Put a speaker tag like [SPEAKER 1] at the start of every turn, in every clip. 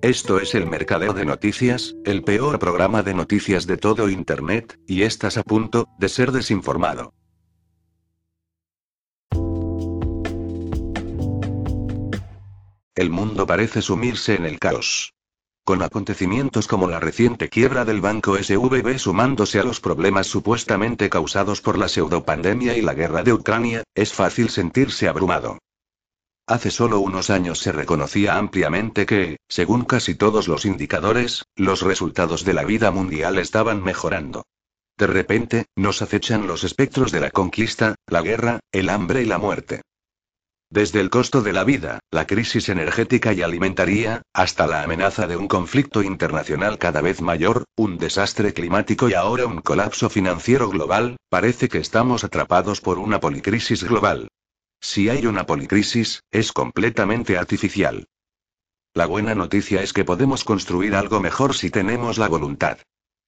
[SPEAKER 1] Esto es el Mercadeo de Noticias, el peor programa de noticias de todo Internet, y estás a punto de ser desinformado. El mundo parece sumirse en el caos. Con acontecimientos como la reciente quiebra del banco SVB sumándose a los problemas supuestamente causados por la pseudopandemia y la guerra de Ucrania, es fácil sentirse abrumado. Hace solo unos años se reconocía ampliamente que, según casi todos los indicadores, los resultados de la vida mundial estaban mejorando. De repente, nos acechan los espectros de la conquista, la guerra, el hambre y la muerte. Desde el costo de la vida, la crisis energética y alimentaria, hasta la amenaza de un conflicto internacional cada vez mayor, un desastre climático y ahora un colapso financiero global, parece que estamos atrapados por una policrisis global. Si hay una policrisis, es completamente artificial. La buena noticia es que podemos construir algo mejor si tenemos la voluntad.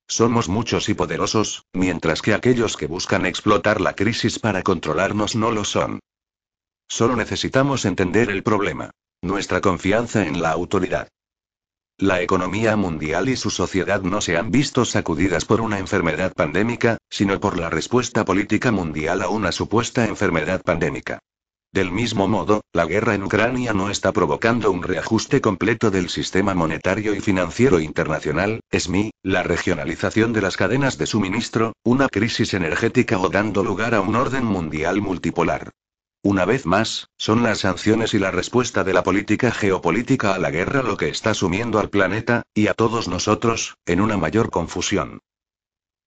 [SPEAKER 1] Somos muchos y poderosos, mientras que aquellos que buscan explotar la crisis para controlarnos no lo son. Solo necesitamos entender el problema. Nuestra confianza en la autoridad. La economía mundial y su sociedad no se han visto sacudidas por una enfermedad pandémica, sino por la respuesta política mundial a una supuesta enfermedad pandémica. Del mismo modo, la guerra en Ucrania no está provocando un reajuste completo del sistema monetario y financiero internacional, SMI, la regionalización de las cadenas de suministro, una crisis energética o dando lugar a un orden mundial multipolar. Una vez más, son las sanciones y la respuesta de la política geopolítica a la guerra lo que está sumiendo al planeta, y a todos nosotros, en una mayor confusión.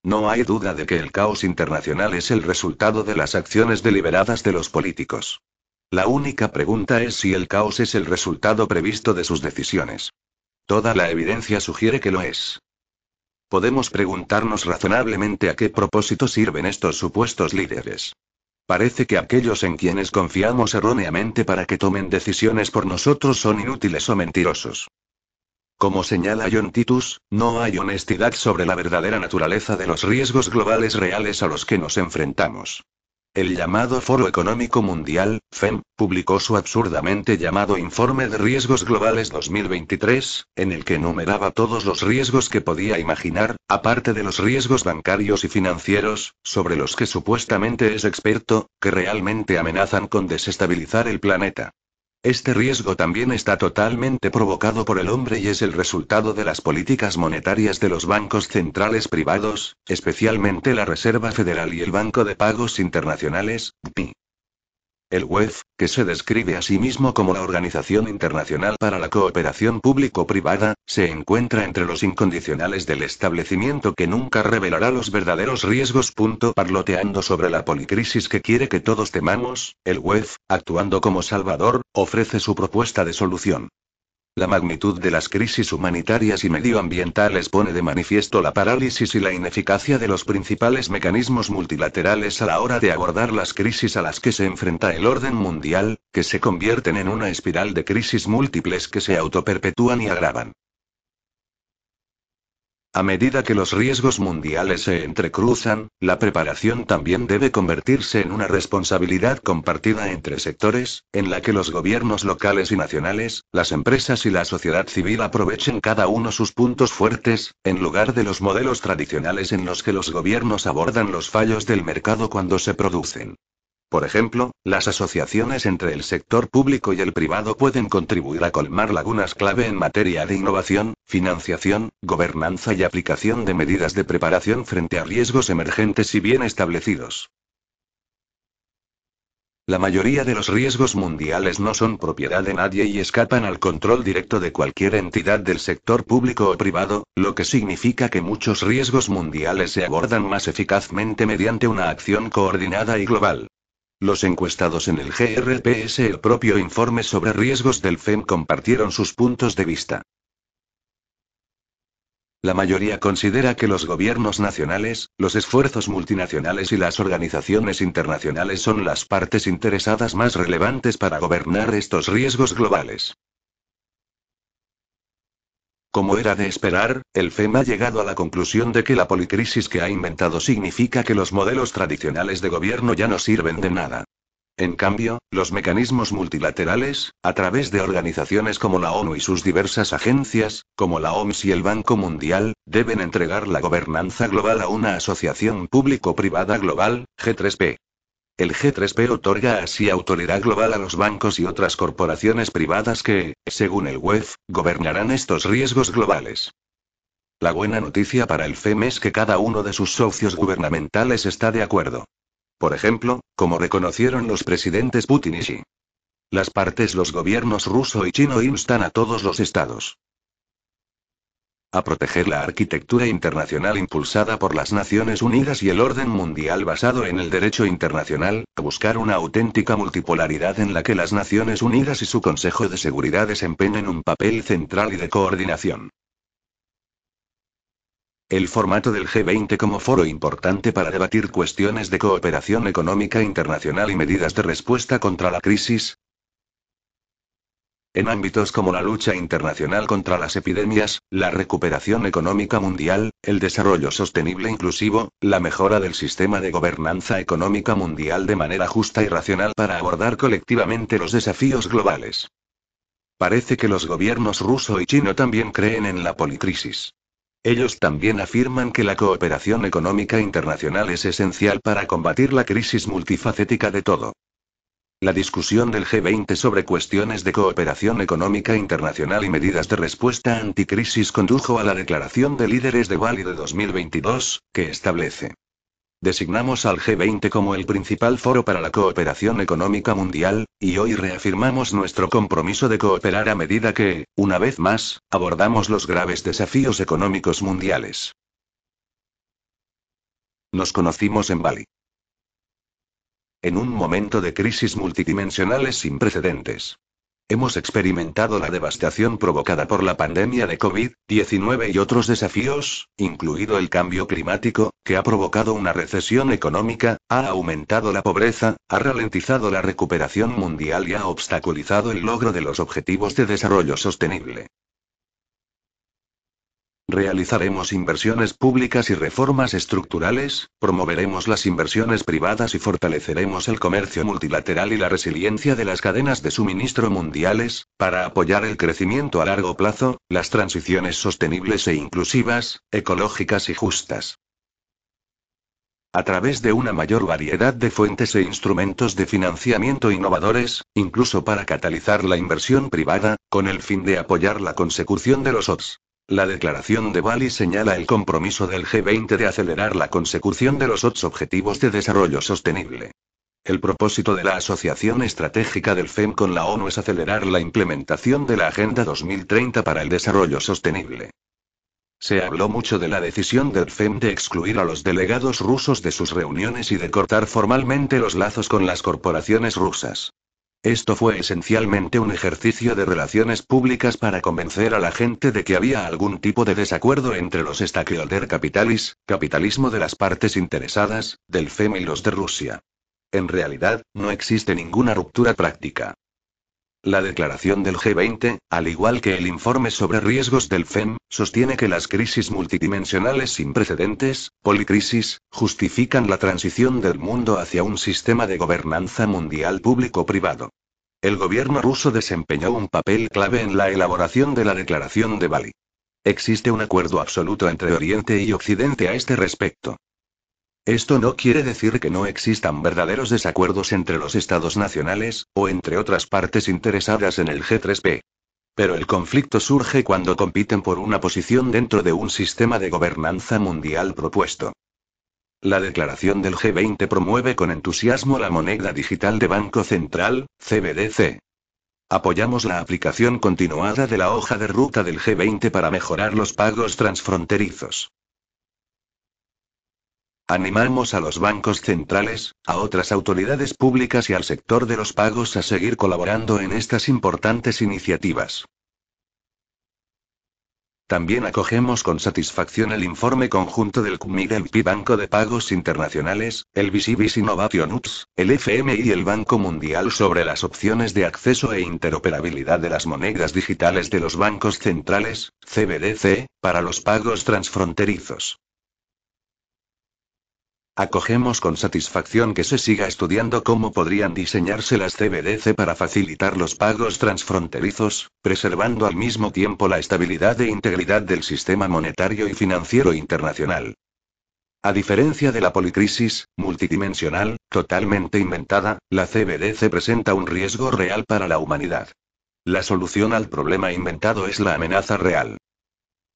[SPEAKER 1] No hay duda de que el caos internacional es el resultado de las acciones deliberadas de los políticos. La única pregunta es si el caos es el resultado previsto de sus decisiones. Toda la evidencia sugiere que lo es. Podemos preguntarnos razonablemente a qué propósito sirven estos supuestos líderes. Parece que aquellos en quienes confiamos erróneamente para que tomen decisiones por nosotros son inútiles o mentirosos. Como señala John Titus, no hay honestidad sobre la verdadera naturaleza de los riesgos globales reales a los que nos enfrentamos. El llamado Foro Económico Mundial, FEM, publicó su absurdamente llamado Informe de Riesgos Globales 2023, en el que enumeraba todos los riesgos que podía imaginar, aparte de los riesgos bancarios y financieros, sobre los que supuestamente es experto, que realmente amenazan con desestabilizar el planeta. Este riesgo también está totalmente provocado por el hombre y es el resultado de las políticas monetarias de los bancos centrales privados, especialmente la Reserva Federal y el Banco de Pagos Internacionales, BPI. El WEF, que se describe a sí mismo como la Organización Internacional para la Cooperación Público-Privada, se encuentra entre los incondicionales del establecimiento que nunca revelará los verdaderos riesgos. Parloteando sobre la policrisis que quiere que todos temamos, el WEF, actuando como salvador, ofrece su propuesta de solución. La magnitud de las crisis humanitarias y medioambientales pone de manifiesto la parálisis y la ineficacia de los principales mecanismos multilaterales a la hora de abordar las crisis a las que se enfrenta el orden mundial, que se convierten en una espiral de crisis múltiples que se autoperpetúan y agravan. A medida que los riesgos mundiales se entrecruzan, la preparación también debe convertirse en una responsabilidad compartida entre sectores, en la que los gobiernos locales y nacionales, las empresas y la sociedad civil aprovechen cada uno sus puntos fuertes, en lugar de los modelos tradicionales en los que los gobiernos abordan los fallos del mercado cuando se producen. Por ejemplo, las asociaciones entre el sector público y el privado pueden contribuir a colmar lagunas clave en materia de innovación, financiación, gobernanza y aplicación de medidas de preparación frente a riesgos emergentes y bien establecidos. La mayoría de los riesgos mundiales no son propiedad de nadie y escapan al control directo de cualquier entidad del sector público o privado, lo que significa que muchos riesgos mundiales se abordan más eficazmente mediante una acción coordinada y global. Los encuestados en el GRPS el propio informe sobre riesgos del FEM compartieron sus puntos de vista. La mayoría considera que los gobiernos nacionales, los esfuerzos multinacionales y las organizaciones internacionales son las partes interesadas más relevantes para gobernar estos riesgos globales. Como era de esperar, el FEM ha llegado a la conclusión de que la policrisis que ha inventado significa que los modelos tradicionales de gobierno ya no sirven de nada. En cambio, los mecanismos multilaterales, a través de organizaciones como la ONU y sus diversas agencias, como la OMS y el Banco Mundial, deben entregar la gobernanza global a una asociación público-privada global, G3P. El G3P otorga así autoridad global a los bancos y otras corporaciones privadas que, según el WEF, gobernarán estos riesgos globales. La buena noticia para el FEM es que cada uno de sus socios gubernamentales está de acuerdo. Por ejemplo, como reconocieron los presidentes Putin y Xi. Las partes los gobiernos ruso y chino instan a todos los estados a proteger la arquitectura internacional impulsada por las Naciones Unidas y el orden mundial basado en el derecho internacional, a buscar una auténtica multipolaridad en la que las Naciones Unidas y su Consejo de Seguridad desempeñen un papel central y de coordinación. El formato del G20 como foro importante para debatir cuestiones de cooperación económica internacional y medidas de respuesta contra la crisis. En ámbitos como la lucha internacional contra las epidemias, la recuperación económica mundial, el desarrollo sostenible inclusivo, la mejora del sistema de gobernanza económica mundial de manera justa y racional para abordar colectivamente los desafíos globales. Parece que los gobiernos ruso y chino también creen en la policrisis. Ellos también afirman que la cooperación económica internacional es esencial para combatir la crisis multifacética de todo. La discusión del G20 sobre cuestiones de cooperación económica internacional y medidas de respuesta anticrisis condujo a la declaración de líderes de Bali de 2022, que establece Designamos al G20 como el principal foro para la cooperación económica mundial, y hoy reafirmamos nuestro compromiso de cooperar a medida que, una vez más, abordamos los graves desafíos económicos mundiales. Nos conocimos en Bali. En un momento de crisis multidimensionales sin precedentes. Hemos experimentado la devastación provocada por la pandemia de COVID-19 y otros desafíos, incluido el cambio climático, que ha provocado una recesión económica, ha aumentado la pobreza, ha ralentizado la recuperación mundial y ha obstaculizado el logro de los objetivos de desarrollo sostenible. Realizaremos inversiones públicas y reformas estructurales, promoveremos las inversiones privadas y fortaleceremos el comercio multilateral y la resiliencia de las cadenas de suministro mundiales, para apoyar el crecimiento a largo plazo, las transiciones sostenibles e inclusivas, ecológicas y justas. A través de una mayor variedad de fuentes e instrumentos de financiamiento innovadores, incluso para catalizar la inversión privada, con el fin de apoyar la consecución de los OTS. La declaración de Bali señala el compromiso del G20 de acelerar la consecución de los ocho Objetivos de Desarrollo Sostenible. El propósito de la Asociación Estratégica del FEM con la ONU es acelerar la implementación de la Agenda 2030 para el Desarrollo Sostenible. Se habló mucho de la decisión del FEM de excluir a los delegados rusos de sus reuniones y de cortar formalmente los lazos con las corporaciones rusas. Esto fue esencialmente un ejercicio de relaciones públicas para convencer a la gente de que había algún tipo de desacuerdo entre los stakeholder capitalis, capitalismo de las partes interesadas, del FEM y los de Rusia. En realidad, no existe ninguna ruptura práctica. La declaración del G20, al igual que el informe sobre riesgos del FEM, sostiene que las crisis multidimensionales sin precedentes, policrisis, justifican la transición del mundo hacia un sistema de gobernanza mundial público-privado. El gobierno ruso desempeñó un papel clave en la elaboración de la declaración de Bali. Existe un acuerdo absoluto entre Oriente y Occidente a este respecto. Esto no quiere decir que no existan verdaderos desacuerdos entre los estados nacionales, o entre otras partes interesadas en el G3P. Pero el conflicto surge cuando compiten por una posición dentro de un sistema de gobernanza mundial propuesto. La declaración del G20 promueve con entusiasmo la moneda digital de Banco Central, CBDC. Apoyamos la aplicación continuada de la hoja de ruta del G20 para mejorar los pagos transfronterizos. Animamos a los bancos centrales, a otras autoridades públicas y al sector de los pagos a seguir colaborando en estas importantes iniciativas. También acogemos con satisfacción el informe conjunto del CMI del Banco de Pagos Internacionales, el BCBS Innovation UPS, el FMI y el Banco Mundial sobre las opciones de acceso e interoperabilidad de las monedas digitales de los bancos centrales, CBDC, para los pagos transfronterizos. Acogemos con satisfacción que se siga estudiando cómo podrían diseñarse las CBDC para facilitar los pagos transfronterizos, preservando al mismo tiempo la estabilidad e integridad del sistema monetario y financiero internacional. A diferencia de la policrisis, multidimensional, totalmente inventada, la CBDC presenta un riesgo real para la humanidad. La solución al problema inventado es la amenaza real.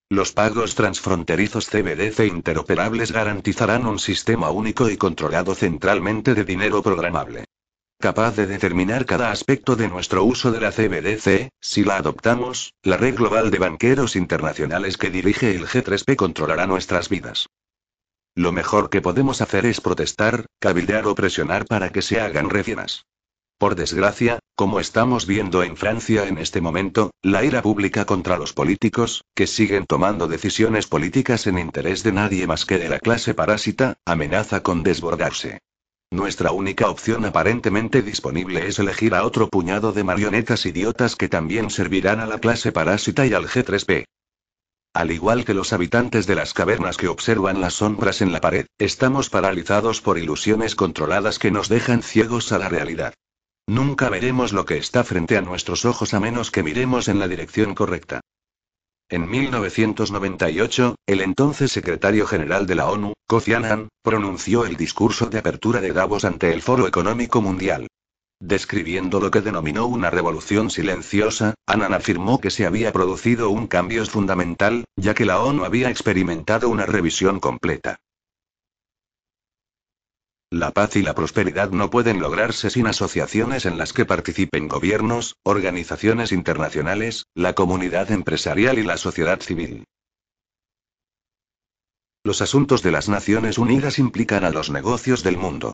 [SPEAKER 1] Los pagos transfronterizos CBDC interoperables garantizarán un sistema único y controlado centralmente de dinero programable. Capaz de determinar cada aspecto de nuestro uso de la CBDC, si la adoptamos, la red global de banqueros internacionales que dirige el G3P controlará nuestras vidas. Lo mejor que podemos hacer es protestar, cabildear o presionar para que se hagan reformas. Por desgracia, como estamos viendo en Francia en este momento, la ira pública contra los políticos, que siguen tomando decisiones políticas en interés de nadie más que de la clase parásita, amenaza con desbordarse. Nuestra única opción aparentemente disponible es elegir a otro puñado de marionetas idiotas que también servirán a la clase parásita y al G3P. Al igual que los habitantes de las cavernas que observan las sombras en la pared, estamos paralizados por ilusiones controladas que nos dejan ciegos a la realidad. Nunca veremos lo que está frente a nuestros ojos a menos que miremos en la dirección correcta. En 1998, el entonces secretario general de la ONU, Kofi Annan, pronunció el discurso de apertura de Davos ante el Foro Económico Mundial. Describiendo lo que denominó una revolución silenciosa, Annan afirmó que se había producido un cambio fundamental, ya que la ONU había experimentado una revisión completa. La paz y la prosperidad no pueden lograrse sin asociaciones en las que participen gobiernos, organizaciones internacionales, la comunidad empresarial y la sociedad civil. Los asuntos de las Naciones Unidas implican a los negocios del mundo.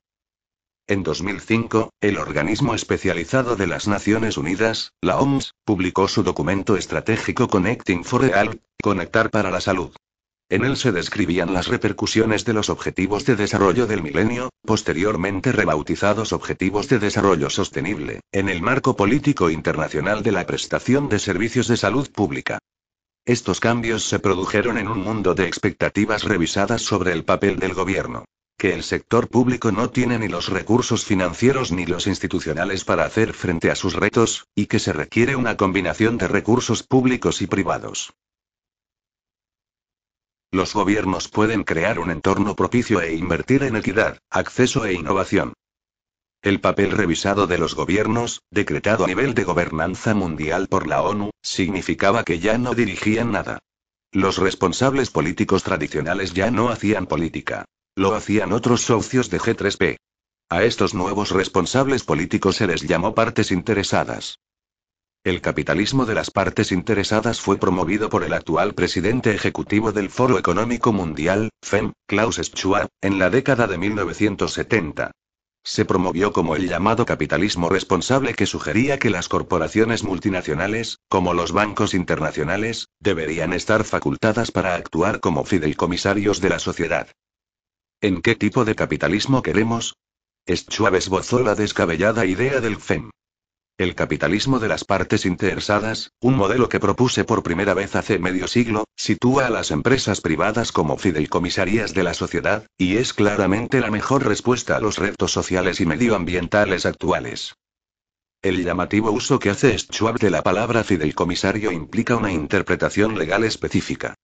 [SPEAKER 1] En 2005, el organismo especializado de las Naciones Unidas, la OMS, publicó su documento estratégico Connecting for All, Conectar para la Salud. En él se describían las repercusiones de los Objetivos de Desarrollo del Milenio, posteriormente rebautizados Objetivos de Desarrollo Sostenible, en el marco político internacional de la prestación de servicios de salud pública. Estos cambios se produjeron en un mundo de expectativas revisadas sobre el papel del gobierno. Que el sector público no tiene ni los recursos financieros ni los institucionales para hacer frente a sus retos, y que se requiere una combinación de recursos públicos y privados. Los gobiernos pueden crear un entorno propicio e invertir en equidad, acceso e innovación. El papel revisado de los gobiernos, decretado a nivel de gobernanza mundial por la ONU, significaba que ya no dirigían nada. Los responsables políticos tradicionales ya no hacían política. Lo hacían otros socios de G3P. A estos nuevos responsables políticos se les llamó partes interesadas. El capitalismo de las partes interesadas fue promovido por el actual presidente ejecutivo del Foro Económico Mundial, FEM, Klaus Schwab, en la década de 1970. Se promovió como el llamado capitalismo responsable que sugería que las corporaciones multinacionales, como los bancos internacionales, deberían estar facultadas para actuar como fideicomisarios de la sociedad. ¿En qué tipo de capitalismo queremos? Schwab esbozó la descabellada idea del FEM. El capitalismo de las partes interesadas, un modelo que propuse por primera vez hace medio siglo, sitúa a las empresas privadas como fideicomisarías de la sociedad, y es claramente la mejor respuesta a los retos sociales y medioambientales actuales. El llamativo uso que hace Schwab de la palabra fideicomisario implica una interpretación legal específica.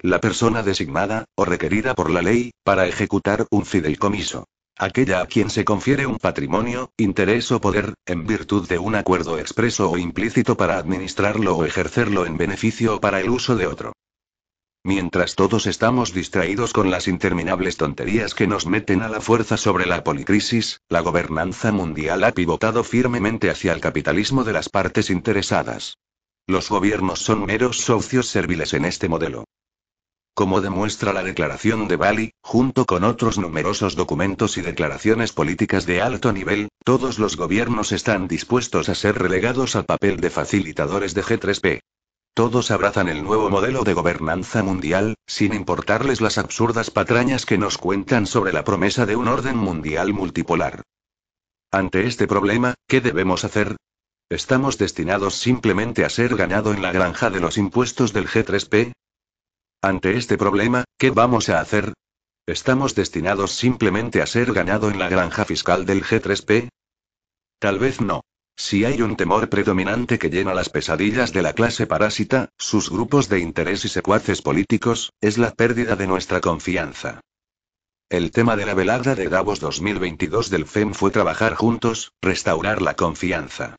[SPEAKER 1] La persona designada, o requerida por la ley, para ejecutar un fideicomiso aquella a quien se confiere un patrimonio, interés o poder, en virtud de un acuerdo expreso o implícito para administrarlo o ejercerlo en beneficio o para el uso de otro. Mientras todos estamos distraídos con las interminables tonterías que nos meten a la fuerza sobre la policrisis, la gobernanza mundial ha pivotado firmemente hacia el capitalismo de las partes interesadas. Los gobiernos son meros socios serviles en este modelo. Como demuestra la Declaración de Bali, junto con otros numerosos documentos y declaraciones políticas de alto nivel, todos los gobiernos están dispuestos a ser relegados al papel de facilitadores de G3P. Todos abrazan el nuevo modelo de gobernanza mundial, sin importarles las absurdas patrañas que nos cuentan sobre la promesa de un orden mundial multipolar. Ante este problema, ¿qué debemos hacer? ¿Estamos destinados simplemente a ser ganado en la granja de los impuestos del G3P? Ante este problema, ¿qué vamos a hacer? ¿Estamos destinados simplemente a ser ganado en la granja fiscal del G3P? Tal vez no. Si hay un temor predominante que llena las pesadillas de la clase parásita, sus grupos de interés y secuaces políticos, es la pérdida de nuestra confianza. El tema de la velada de Davos 2022 del FEM fue trabajar juntos, restaurar la confianza.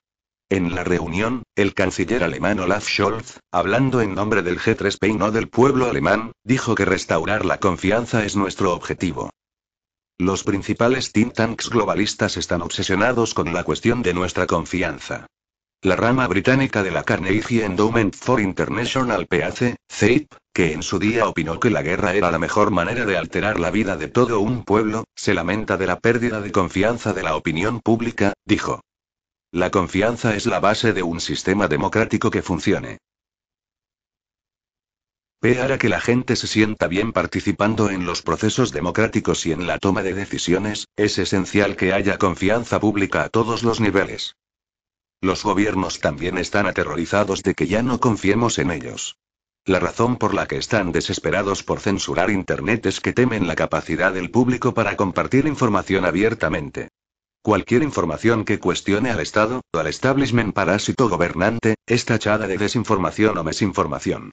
[SPEAKER 1] En la reunión, el canciller alemán Olaf Scholz, hablando en nombre del G3P y no del pueblo alemán, dijo que restaurar la confianza es nuestro objetivo. Los principales think tanks globalistas están obsesionados con la cuestión de nuestra confianza. La rama británica de la Carnegie Endowment for International PAC, CEIP, que en su día opinó que la guerra era la mejor manera de alterar la vida de todo un pueblo, se lamenta de la pérdida de confianza de la opinión pública, dijo. La confianza es la base de un sistema democrático que funcione. P. Para que la gente se sienta bien participando en los procesos democráticos y en la toma de decisiones, es esencial que haya confianza pública a todos los niveles. Los gobiernos también están aterrorizados de que ya no confiemos en ellos. La razón por la que están desesperados por censurar Internet es que temen la capacidad del público para compartir información abiertamente. Cualquier información que cuestione al Estado, o al establishment parásito gobernante, es tachada de desinformación o mesinformación.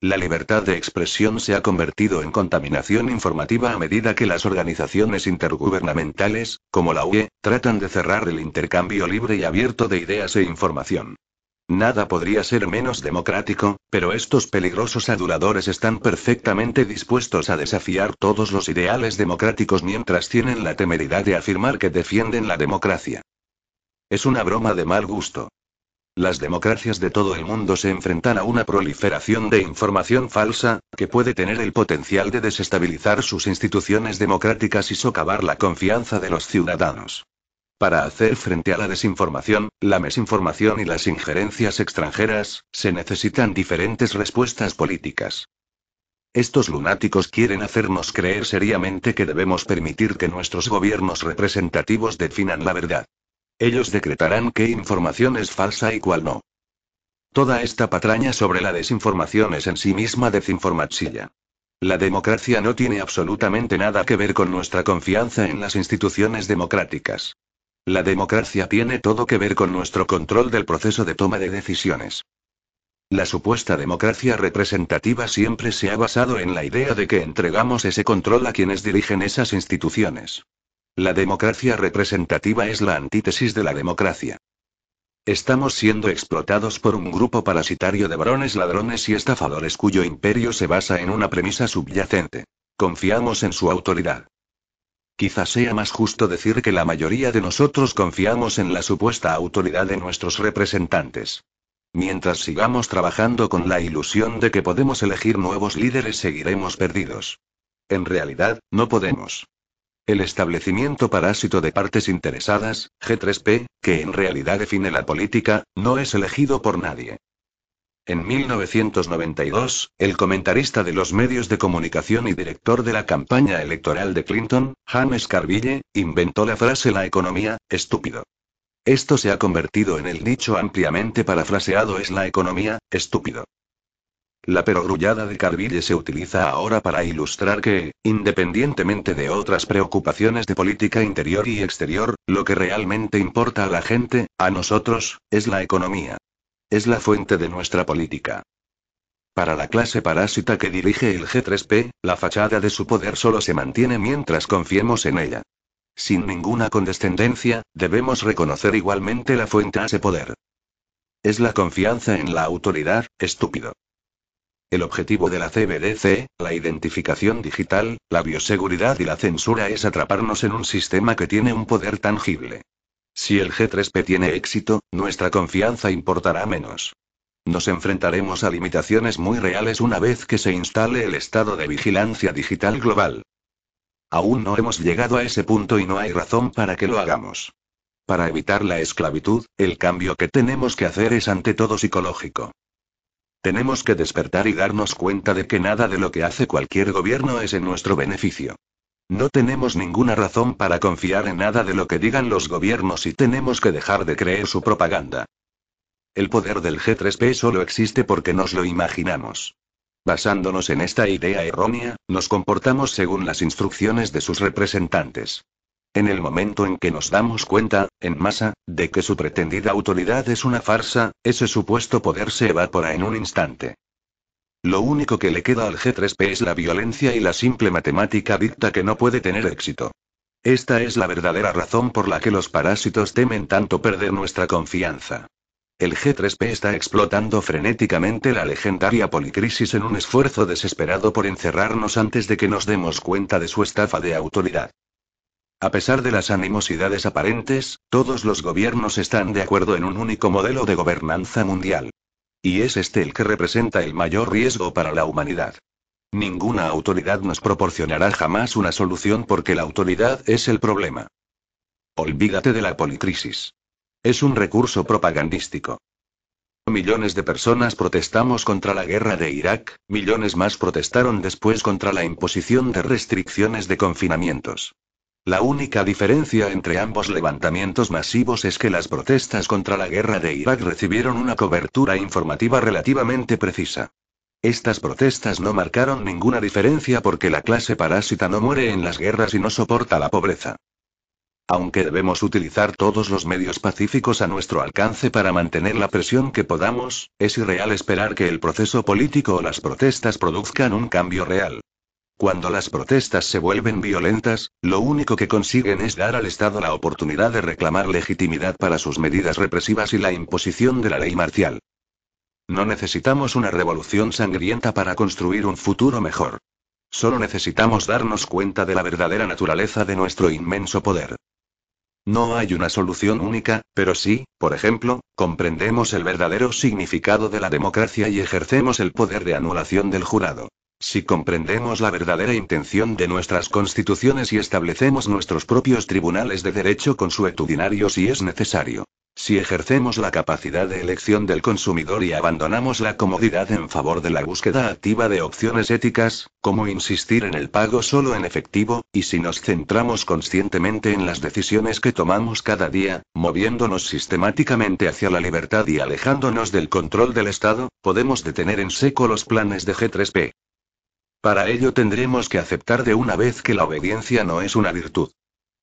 [SPEAKER 1] La libertad de expresión se ha convertido en contaminación informativa a medida que las organizaciones intergubernamentales, como la UE, tratan de cerrar el intercambio libre y abierto de ideas e información. Nada podría ser menos democrático, pero estos peligrosos aduladores están perfectamente dispuestos a desafiar todos los ideales democráticos mientras tienen la temeridad de afirmar que defienden la democracia. Es una broma de mal gusto. Las democracias de todo el mundo se enfrentan a una proliferación de información falsa, que puede tener el potencial de desestabilizar sus instituciones democráticas y socavar la confianza de los ciudadanos. Para hacer frente a la desinformación, la mesinformación y las injerencias extranjeras, se necesitan diferentes respuestas políticas. Estos lunáticos quieren hacernos creer seriamente que debemos permitir que nuestros gobiernos representativos definan la verdad. Ellos decretarán qué información es falsa y cuál no. Toda esta patraña sobre la desinformación es en sí misma desinformatsilla. La democracia no tiene absolutamente nada que ver con nuestra confianza en las instituciones democráticas. La democracia tiene todo que ver con nuestro control del proceso de toma de decisiones. La supuesta democracia representativa siempre se ha basado en la idea de que entregamos ese control a quienes dirigen esas instituciones. La democracia representativa es la antítesis de la democracia. Estamos siendo explotados por un grupo parasitario de varones ladrones y estafadores cuyo imperio se basa en una premisa subyacente. Confiamos en su autoridad. Quizás sea más justo decir que la mayoría de nosotros confiamos en la supuesta autoridad de nuestros representantes. Mientras sigamos trabajando con la ilusión de que podemos elegir nuevos líderes seguiremos perdidos. En realidad, no podemos. El establecimiento parásito de partes interesadas, G3P, que en realidad define la política, no es elegido por nadie. En 1992, el comentarista de los medios de comunicación y director de la campaña electoral de Clinton, James Carville, inventó la frase la economía, estúpido. Esto se ha convertido en el dicho ampliamente parafraseado es la economía, estúpido. La perogrullada de Carville se utiliza ahora para ilustrar que, independientemente de otras preocupaciones de política interior y exterior, lo que realmente importa a la gente, a nosotros, es la economía. Es la fuente de nuestra política. Para la clase parásita que dirige el G3P, la fachada de su poder solo se mantiene mientras confiemos en ella. Sin ninguna condescendencia, debemos reconocer igualmente la fuente a ese poder. Es la confianza en la autoridad, estúpido. El objetivo de la CBDC, la identificación digital, la bioseguridad y la censura es atraparnos en un sistema que tiene un poder tangible. Si el G3P tiene éxito, nuestra confianza importará menos. Nos enfrentaremos a limitaciones muy reales una vez que se instale el estado de vigilancia digital global. Aún no hemos llegado a ese punto y no hay razón para que lo hagamos. Para evitar la esclavitud, el cambio que tenemos que hacer es ante todo psicológico. Tenemos que despertar y darnos cuenta de que nada de lo que hace cualquier gobierno es en nuestro beneficio. No tenemos ninguna razón para confiar en nada de lo que digan los gobiernos y tenemos que dejar de creer su propaganda. El poder del G3P solo existe porque nos lo imaginamos. Basándonos en esta idea errónea, nos comportamos según las instrucciones de sus representantes. En el momento en que nos damos cuenta, en masa, de que su pretendida autoridad es una farsa, ese supuesto poder se evapora en un instante. Lo único que le queda al G3P es la violencia y la simple matemática dicta que no puede tener éxito. Esta es la verdadera razón por la que los parásitos temen tanto perder nuestra confianza. El G3P está explotando frenéticamente la legendaria policrisis en un esfuerzo desesperado por encerrarnos antes de que nos demos cuenta de su estafa de autoridad. A pesar de las animosidades aparentes, todos los gobiernos están de acuerdo en un único modelo de gobernanza mundial. Y es este el que representa el mayor riesgo para la humanidad. Ninguna autoridad nos proporcionará jamás una solución porque la autoridad es el problema. Olvídate de la policrisis. Es un recurso propagandístico. Millones de personas protestamos contra la guerra de Irak, millones más protestaron después contra la imposición de restricciones de confinamientos. La única diferencia entre ambos levantamientos masivos es que las protestas contra la guerra de Irak recibieron una cobertura informativa relativamente precisa. Estas protestas no marcaron ninguna diferencia porque la clase parásita no muere en las guerras y no soporta la pobreza. Aunque debemos utilizar todos los medios pacíficos a nuestro alcance para mantener la presión que podamos, es irreal esperar que el proceso político o las protestas produzcan un cambio real. Cuando las protestas se vuelven violentas, lo único que consiguen es dar al Estado la oportunidad de reclamar legitimidad para sus medidas represivas y la imposición de la ley marcial. No necesitamos una revolución sangrienta para construir un futuro mejor. Solo necesitamos darnos cuenta de la verdadera naturaleza de nuestro inmenso poder. No hay una solución única, pero sí, por ejemplo, comprendemos el verdadero significado de la democracia y ejercemos el poder de anulación del jurado. Si comprendemos la verdadera intención de nuestras constituciones y establecemos nuestros propios tribunales de derecho consuetudinario si es necesario. Si ejercemos la capacidad de elección del consumidor y abandonamos la comodidad en favor de la búsqueda activa de opciones éticas, como insistir en el pago solo en efectivo, y si nos centramos conscientemente en las decisiones que tomamos cada día, moviéndonos sistemáticamente hacia la libertad y alejándonos del control del Estado, podemos detener en seco los planes de G3P. Para ello tendremos que aceptar de una vez que la obediencia no es una virtud.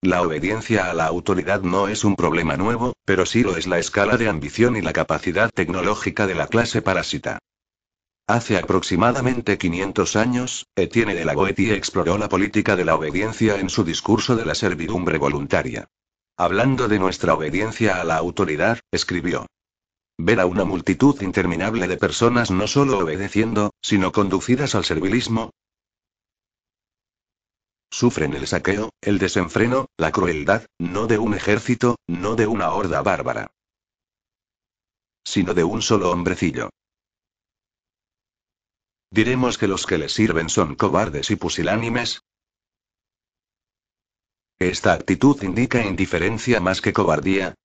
[SPEAKER 1] La obediencia a la autoridad no es un problema nuevo, pero sí lo es la escala de ambición y la capacidad tecnológica de la clase parásita. Hace aproximadamente 500 años, Etienne de la Boétie exploró la política de la obediencia en su discurso de la servidumbre voluntaria. Hablando de nuestra obediencia a la autoridad, escribió. Ver a una multitud interminable de personas no solo obedeciendo, sino conducidas al servilismo. Sufren el saqueo, el desenfreno, la crueldad, no de un ejército, no de una horda bárbara. Sino de un solo hombrecillo. ¿Diremos que los que le sirven son cobardes y pusilánimes? Esta actitud indica indiferencia más que cobardía,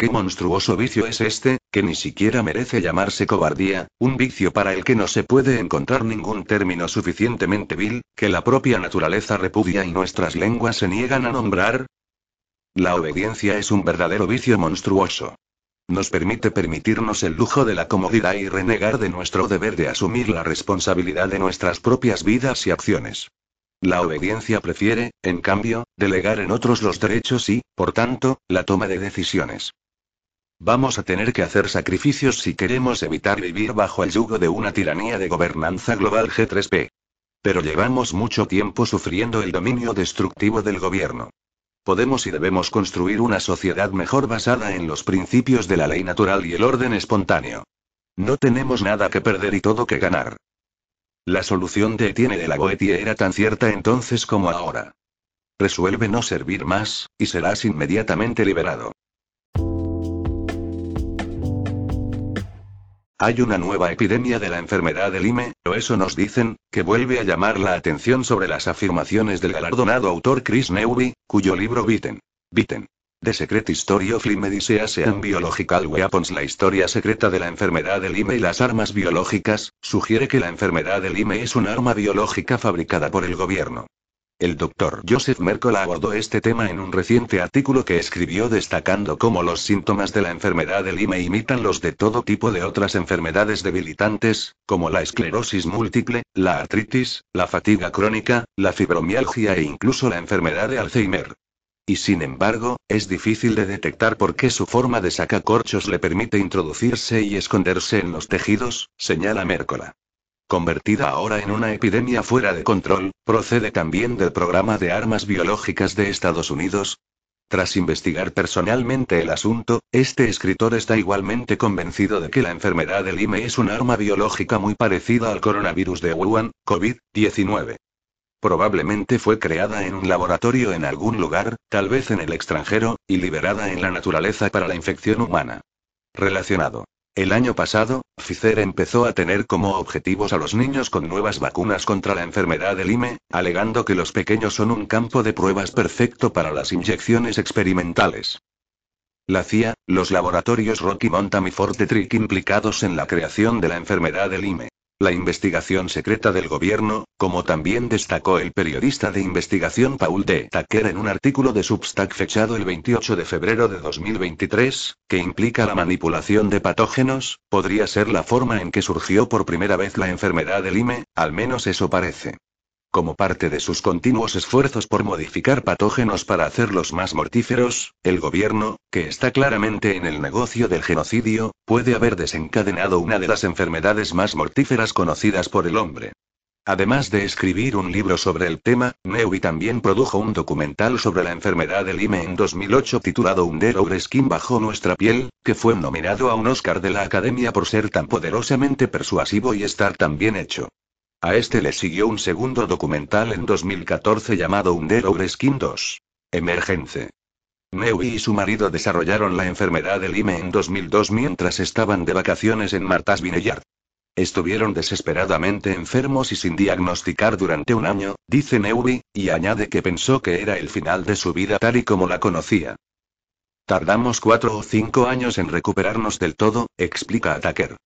[SPEAKER 1] ¿Qué monstruoso vicio es este, que ni siquiera merece llamarse cobardía, un vicio para el que no se puede encontrar ningún término suficientemente vil, que la propia naturaleza repudia y nuestras lenguas se niegan a nombrar? La obediencia es un verdadero vicio monstruoso. Nos permite permitirnos el lujo de la comodidad y renegar de nuestro deber de asumir la responsabilidad de nuestras propias vidas y acciones. La obediencia prefiere, en cambio, delegar en otros los derechos y, por tanto, la toma de decisiones. Vamos a tener que hacer sacrificios si queremos evitar vivir bajo el yugo de una tiranía de gobernanza global G3P. Pero llevamos mucho tiempo sufriendo el dominio destructivo del gobierno. Podemos y debemos construir una sociedad mejor basada en los principios de la ley natural y el orden espontáneo. No tenemos nada que perder y todo que ganar. La solución de Etienne de la Boetie era tan cierta entonces como ahora. Resuelve no servir más, y serás inmediatamente liberado. Hay una nueva epidemia de la enfermedad del IME, o eso nos dicen, que vuelve a llamar la atención sobre las afirmaciones del galardonado autor Chris Newby, cuyo libro Bitten. Bitten. The Secret History of Lyme Disease Biological Weapons La historia secreta de la enfermedad de Lyme y las armas biológicas, sugiere que la enfermedad de Lyme es un arma biológica fabricada por el gobierno. El doctor Joseph Merkel abordó este tema en un reciente artículo que escribió destacando cómo los síntomas de la enfermedad de Lyme imitan los de todo tipo de otras enfermedades debilitantes, como la esclerosis múltiple, la artritis, la fatiga crónica, la fibromialgia e incluso la enfermedad de Alzheimer. Y sin embargo, es difícil de detectar por qué su forma de sacacorchos le permite introducirse y esconderse en los tejidos, señala Mércola convertida ahora en una epidemia fuera de control, procede también del programa de armas biológicas de Estados Unidos. Tras investigar personalmente el asunto, este escritor está igualmente convencido de que la enfermedad del Lyme es un arma biológica muy parecida al coronavirus de Wuhan, COVID-19. Probablemente fue creada en un laboratorio en algún lugar, tal vez en el extranjero, y liberada en la naturaleza para la infección humana. Relacionado. El año pasado, Pfizer empezó a tener como objetivos a los niños con nuevas vacunas contra la enfermedad del Lyme, alegando que los pequeños son un campo de pruebas perfecto para las inyecciones experimentales. La CIA, los laboratorios Rocky Mountain y Forte Trick implicados en la creación de la enfermedad del Lyme. La investigación secreta del gobierno, como también destacó el periodista de investigación Paul de Tacker en un artículo de Substack fechado el 28 de febrero de 2023, que implica la manipulación de patógenos, podría ser la forma en que surgió por primera vez la enfermedad del Lyme, al menos eso parece. Como parte de sus continuos esfuerzos por modificar patógenos para hacerlos más mortíferos, el gobierno, que está claramente en el negocio del genocidio, puede haber desencadenado una de las enfermedades más mortíferas conocidas por el hombre. Además de escribir un libro sobre el tema, Neui también produjo un documental sobre la enfermedad del Lyme en 2008 titulado Under Our Skin bajo nuestra piel, que fue nominado a un Oscar de la Academia por ser tan poderosamente persuasivo y estar tan bien hecho. A este le siguió un segundo documental en 2014 llamado Under Skin 2. Emergence. Neui y su marido desarrollaron la enfermedad de Lyme en 2002 mientras estaban de vacaciones en Martha's Vineyard. Estuvieron desesperadamente enfermos y sin diagnosticar durante un año, dice Neui, y añade que pensó que era el final de su vida tal y como la conocía. Tardamos cuatro o cinco años en recuperarnos del todo, explica Tucker.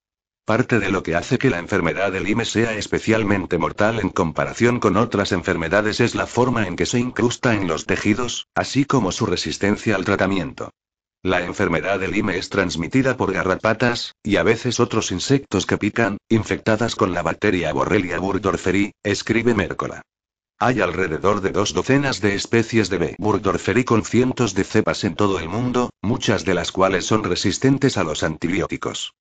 [SPEAKER 1] Parte de lo que hace que la enfermedad del Lyme sea especialmente mortal en comparación con otras enfermedades es la forma en que se incrusta en los tejidos, así como su resistencia al tratamiento. La enfermedad del Lyme es transmitida por garrapatas, y a veces otros insectos que pican, infectadas con la bacteria Borrelia burgdorferi, escribe Mércola. Hay alrededor de dos docenas de especies de B. burgdorferi con cientos de cepas en todo el mundo, muchas de las cuales son resistentes a los antibióticos.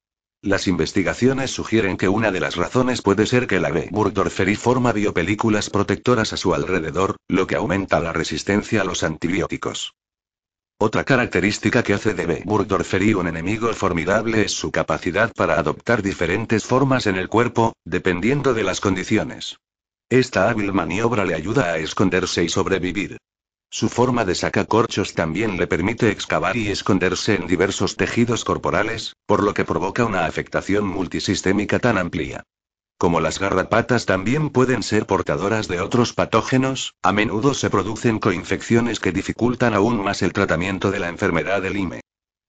[SPEAKER 1] Las investigaciones sugieren que una de las razones puede ser que la B. burgdorferi forma biopelículas protectoras a su alrededor, lo que aumenta la resistencia a los antibióticos. Otra característica que hace de B. burgdorferi un enemigo formidable es su capacidad para adoptar diferentes formas en el cuerpo, dependiendo de las condiciones. Esta hábil maniobra le ayuda a esconderse y sobrevivir. Su forma de sacacorchos también le permite excavar y esconderse en diversos tejidos corporales, por lo que provoca una afectación multisistémica tan amplia. Como las garrapatas también pueden ser portadoras de otros patógenos, a menudo se producen coinfecciones que dificultan aún más el tratamiento de la enfermedad del Lyme.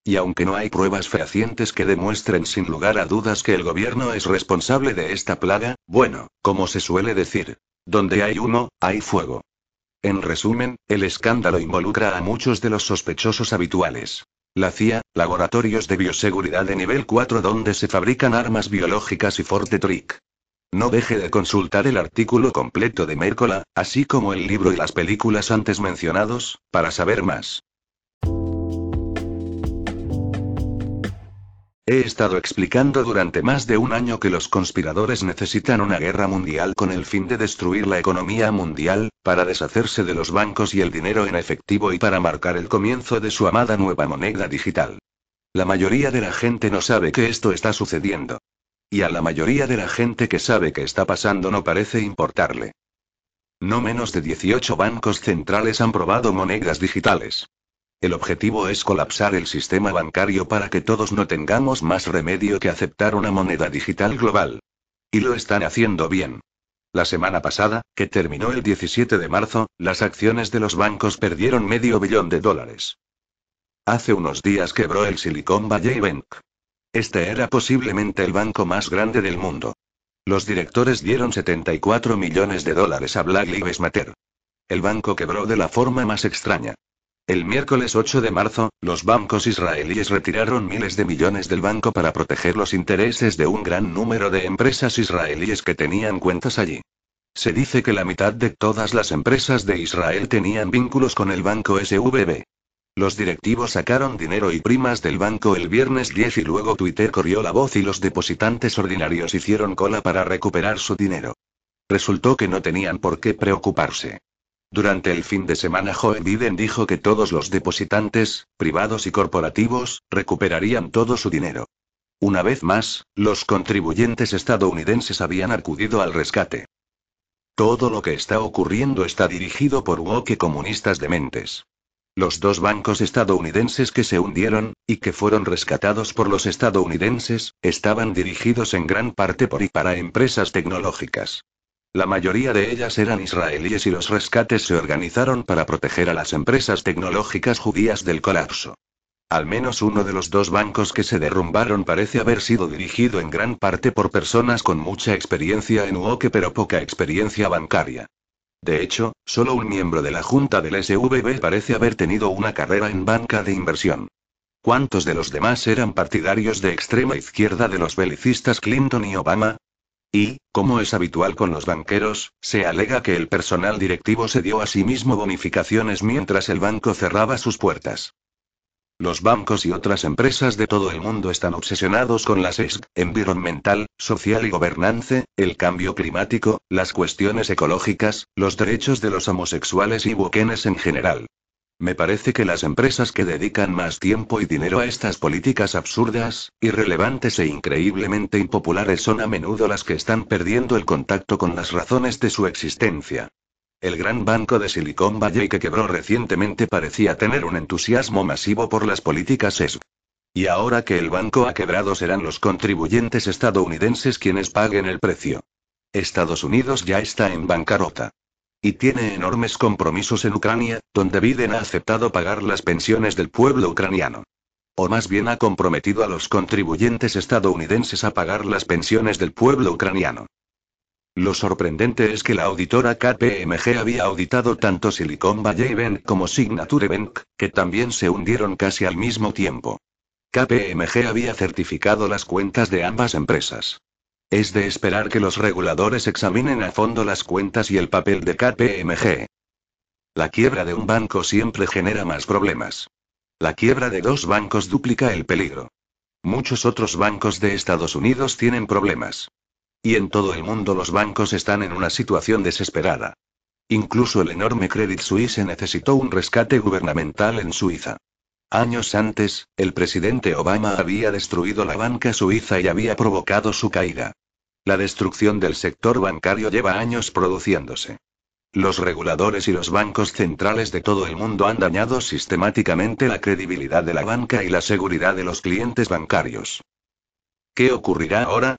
[SPEAKER 1] Y aunque no hay pruebas fehacientes que demuestren sin lugar a dudas que el gobierno es responsable de esta plaga, bueno, como se suele decir, donde hay humo, hay fuego. En resumen, el escándalo involucra a muchos de los sospechosos habituales. La CIA, laboratorios de bioseguridad de nivel 4 donde se fabrican armas biológicas y Forte Trick. No deje de consultar el artículo completo de Mércola, así como el libro y las películas antes mencionados, para saber más. He estado explicando durante más de un año que los conspiradores necesitan una guerra mundial con el fin de destruir la economía mundial, para deshacerse de los bancos y el dinero en efectivo y para marcar el comienzo de su amada nueva moneda digital. La mayoría de la gente no sabe que esto está sucediendo. Y a la mayoría de la gente que sabe que está pasando no parece importarle. No menos de 18 bancos centrales han probado monedas digitales. El objetivo es colapsar el sistema bancario para que todos no tengamos más remedio que aceptar una moneda digital global. Y lo están haciendo bien. La semana pasada, que terminó el 17 de marzo, las acciones de los bancos perdieron medio billón de dólares. Hace unos días quebró el Silicon Valley Bank. Este era posiblemente el banco más grande del mundo. Los directores dieron 74 millones de dólares a Black Lives Matter. El banco quebró de la forma más extraña. El miércoles 8 de marzo, los bancos israelíes retiraron miles de millones del banco para proteger los intereses de un gran número de empresas israelíes que tenían cuentas allí. Se dice que la mitad de todas las empresas de Israel tenían vínculos con el banco SVB. Los directivos sacaron dinero y primas del banco el viernes 10 y luego Twitter corrió la voz y los depositantes ordinarios hicieron cola para recuperar su dinero. Resultó que no tenían por qué preocuparse. Durante el fin de semana Joe Biden dijo que todos los depositantes, privados y corporativos, recuperarían todo su dinero. Una vez más, los contribuyentes estadounidenses habían acudido al rescate. Todo lo que está ocurriendo está dirigido por woke comunistas dementes. Los dos bancos estadounidenses que se hundieron, y que fueron rescatados por los estadounidenses, estaban dirigidos en gran parte por y para empresas tecnológicas. La mayoría de ellas eran israelíes y los rescates se organizaron para proteger a las empresas tecnológicas judías del colapso. Al menos uno de los dos bancos que se derrumbaron parece haber sido dirigido en gran parte por personas con mucha experiencia en UOKE pero poca experiencia bancaria. De hecho, solo un miembro de la junta del SVB parece haber tenido una carrera en banca de inversión. ¿Cuántos de los demás eran partidarios de extrema izquierda de los belicistas Clinton y Obama? Y, como es habitual con los banqueros, se alega que el personal directivo se dio a sí mismo bonificaciones mientras el banco cerraba sus puertas. Los bancos y otras empresas de todo el mundo están obsesionados con la SESC, environmental, social y gobernance, el cambio climático, las cuestiones ecológicas, los derechos de los homosexuales y buquenes en general. Me parece que las empresas que dedican más tiempo y dinero a estas políticas absurdas, irrelevantes e increíblemente impopulares son a menudo las que están perdiendo el contacto con las razones de su existencia. El gran banco de Silicon Valley que quebró recientemente parecía tener un entusiasmo masivo por las políticas ESG. Y ahora que el banco ha quebrado serán los contribuyentes estadounidenses quienes paguen el precio. Estados Unidos ya está en bancarrota. Y tiene enormes compromisos en Ucrania, donde Biden ha aceptado pagar las pensiones del pueblo ucraniano. O más bien ha comprometido a los contribuyentes estadounidenses a pagar las pensiones del pueblo ucraniano. Lo sorprendente es que la auditora KPMG había auditado tanto Silicon Valley Bank como Signature Bank, que también se hundieron casi al mismo tiempo. KPMG había certificado las cuentas de ambas empresas. Es de esperar que los reguladores examinen a fondo las cuentas y el papel de KPMG. La quiebra de un banco siempre genera más problemas. La quiebra de dos bancos duplica el peligro. Muchos otros bancos de Estados Unidos tienen problemas. Y en todo el mundo los bancos están en una situación desesperada. Incluso el enorme Credit Suisse necesitó un rescate gubernamental en Suiza. Años antes, el presidente Obama había destruido la banca suiza y había provocado su caída. La destrucción del sector bancario lleva años produciéndose. Los reguladores y los bancos centrales de todo el mundo han dañado sistemáticamente la credibilidad de la banca y la seguridad de los clientes bancarios. ¿Qué ocurrirá ahora?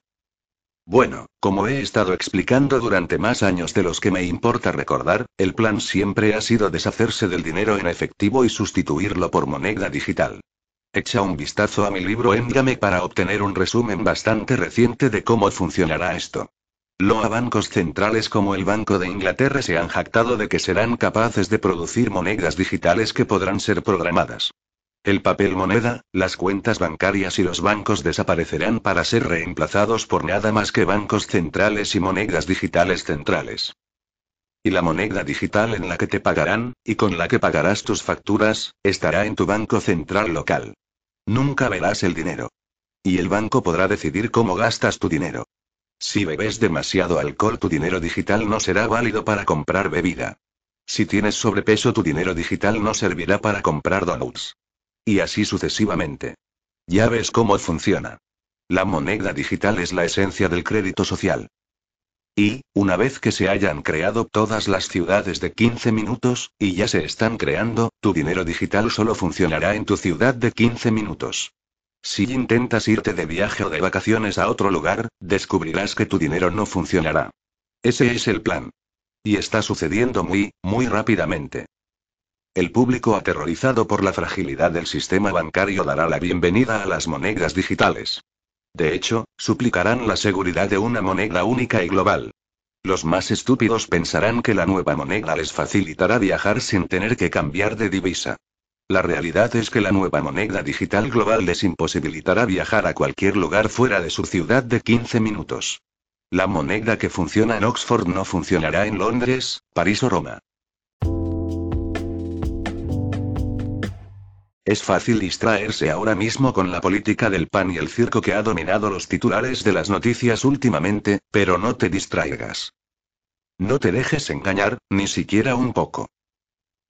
[SPEAKER 1] Bueno, como he estado explicando durante más años de los que me importa recordar, el plan siempre ha sido deshacerse del dinero en efectivo y sustituirlo por moneda digital. Echa un vistazo a mi libro Endgame para obtener un resumen bastante reciente de cómo funcionará esto. Loa bancos centrales como el Banco de Inglaterra se han jactado de que serán capaces de producir monedas digitales que podrán ser programadas. El papel moneda, las cuentas bancarias y los bancos desaparecerán para ser reemplazados por nada más que bancos centrales y monedas digitales centrales. Y la moneda digital en la que te pagarán, y con la que pagarás tus facturas, estará en tu banco central local. Nunca verás el dinero. Y el banco podrá decidir cómo gastas tu dinero. Si bebes demasiado alcohol, tu dinero digital no será válido para comprar bebida. Si tienes sobrepeso, tu dinero digital no servirá para comprar donuts. Y así sucesivamente. Ya ves cómo funciona. La moneda digital es la esencia del crédito social. Y, una vez que se hayan creado todas las ciudades de 15 minutos, y ya se están creando, tu dinero digital solo funcionará en tu ciudad de 15 minutos. Si intentas irte de viaje o de vacaciones a otro lugar, descubrirás que tu dinero no funcionará. Ese es el plan. Y está sucediendo muy, muy rápidamente. El público aterrorizado por la fragilidad del sistema bancario dará la bienvenida a las monedas digitales. De hecho, suplicarán la seguridad de una moneda única y global. Los más estúpidos pensarán que la nueva moneda les facilitará viajar sin tener que cambiar de divisa. La realidad es que la nueva moneda digital global les imposibilitará viajar a cualquier lugar fuera de su ciudad de 15 minutos. La moneda que funciona en Oxford no funcionará en Londres, París o Roma. Es fácil distraerse ahora mismo con la política del pan y el circo que ha dominado los titulares de las noticias últimamente, pero no te distraigas. No te dejes engañar, ni siquiera un poco.